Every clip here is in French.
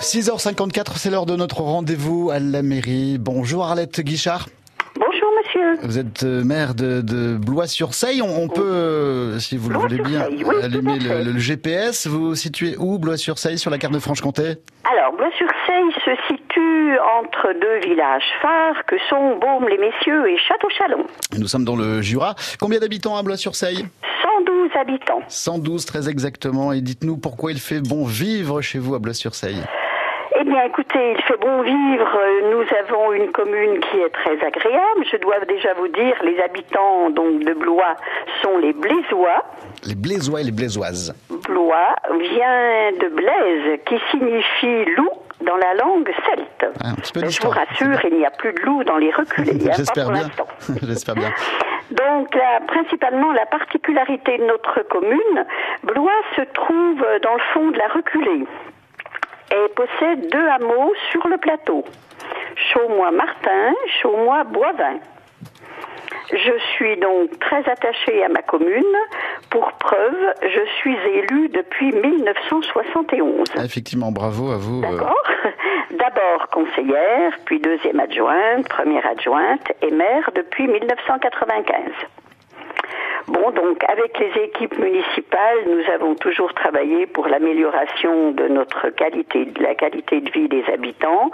6h54, c'est l'heure de notre rendez-vous à la mairie. Bonjour Arlette Guichard. Bonjour monsieur. Vous êtes euh, maire de, de Blois-sur-Seille. On, on peut, euh, si vous le voulez bien, oui, allumer le, le GPS. Vous vous situez où, Blois-sur-Seille, sur la carte de Franche-Comté? Alors, Blois-sur-Seille se situe entre deux villages phares que sont Baume-les-Messieurs et Château-Chalon. Nous sommes dans le Jura. Combien d'habitants à Blois-sur-Seille? 112 habitants. 112 très exactement. Et dites-nous pourquoi il fait bon vivre chez vous à Blois-sur-Seille. Eh bien, écoutez, il fait bon vivre. Nous avons une commune qui est très agréable. Je dois déjà vous dire, les habitants donc de Blois sont les Blésois. Les Blaisois et les Blaisoises. Blois vient de Blaise, qui signifie loup dans la langue celte. Ah, je vous rassure, il n'y a plus de loup dans les reculés, hein, J'espère bien. l'instant. J'espère bien. Donc, la- principalement, la particularité de notre commune, Blois se trouve dans le fond de la reculée et possède deux hameaux sur le plateau. Chaumois-Martin, Chaumois-Boivin. Je suis donc très attachée à ma commune. Pour preuve, je suis élue depuis 1971. Ah, Effectivement, bravo à vous. euh, D'accord. D'abord conseillère, puis deuxième adjointe, première adjointe et maire depuis 1995. Bon, donc avec les équipes municipales, nous avons toujours travaillé pour l'amélioration de notre qualité, de la qualité de vie des habitants,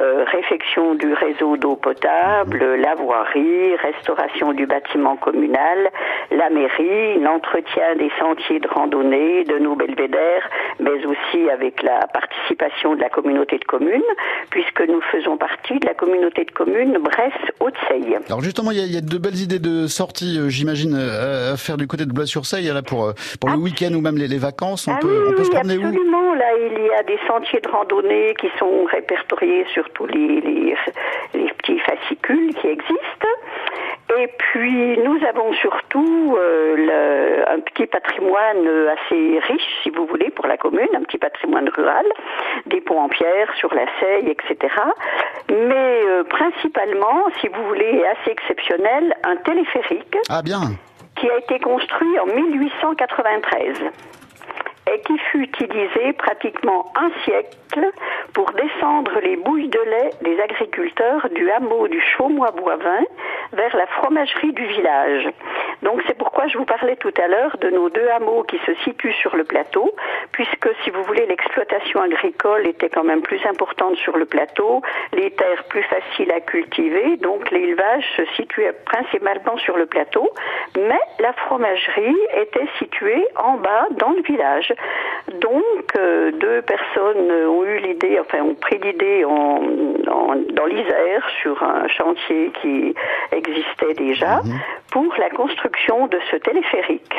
euh, réfection du réseau d'eau potable, la voirie, restauration du bâtiment communal, la mairie, l'entretien des sentiers de randonnée, de nos belvédères, mais aussi avec la participation de la communauté de communes, puisque nous faisons partie de la communauté de communes Bresse-Haute-Seille. Alors justement, il y, y a de belles idées de sortie, euh, j'imagine, euh, à faire du côté de Blois-sur-Seille, là pour euh, pour le week-end ou même les, les vacances. On ah peut, oui, on peut oui, se promener où absolument. Là, il y a des sentiers de randonnée qui sont répertoriés sur tous les, les, les petits fascicules qui existent. Et puis, nous avons surtout euh, le- un petit patrimoine assez riche, si vous voulez, pour la commune, un petit patrimoine rural, des ponts en pierre sur la Seille, etc. Mais euh, principalement, si vous voulez, assez exceptionnel, un téléphérique Ah bien. Qui a été construit en 1893 et qui fut utilisé pratiquement un siècle pour descendre les bouilles de lait des agriculteurs du hameau du Chaumois-Boivin vers la fromagerie du village. Donc c'est pourquoi je vous parlais tout à l'heure de nos deux hameaux qui se situent sur le plateau, puisque si vous voulez l'exploitation agricole était quand même plus importante sur le plateau, les terres plus faciles à cultiver, donc l'élevage se situait principalement sur le plateau, mais la fromagerie était située en bas dans le village. Donc euh, deux personnes ont eu l'idée, enfin ont pris l'idée en, dans l'Isère sur un chantier qui existait déjà pour la construction de ce téléphérique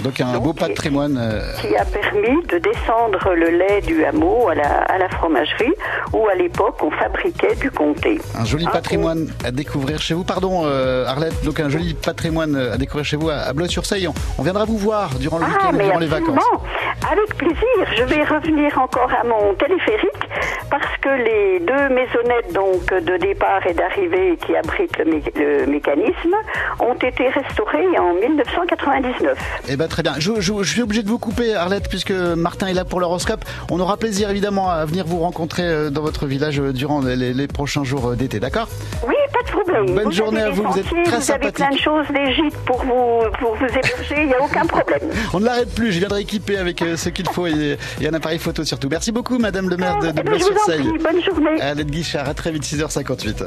Donc un beau patrimoine. euh, qui a permis de descendre le lait du hameau à la, à la fromagerie où à l'époque on fabriquait du comté. Un joli Un patrimoine à découvrir chez vous. Pardon, euh, Arlette, donc un joli patrimoine à découvrir chez vous à, à Blois-sur-Seille. On, on viendra vous voir durant le Ah, week-end durant les vacances. Avec plaisir. Je vais revenir encore à mon téléphérique parce que les deux maisonnettes donc de départ et d'arrivée qui abritent le, mé- le mécanisme ont été restaurées en 1999. Eh ben très bien. Je, je- je suis obligé de vous couper, Arlette, puisque Martin est là pour l'horoscope. On aura plaisir évidemment à venir vous rencontrer euh, dans votre village euh, durant les, les- les prochains jours euh, d'été, d'accord? Oui, pas de problème. Bonne vous journée à vous, vous êtes très Vous avez plein de choses, des gîtes pour vous, pour vous héberger, il n'y a aucun problème. On ne l'arrête plus. Je viendrai équiper avec ce qu'il faut et, et un appareil photo surtout. Merci beaucoup, Madame le maire de, de Bonne journée. Arlette Guichard, à très vite, 6h58.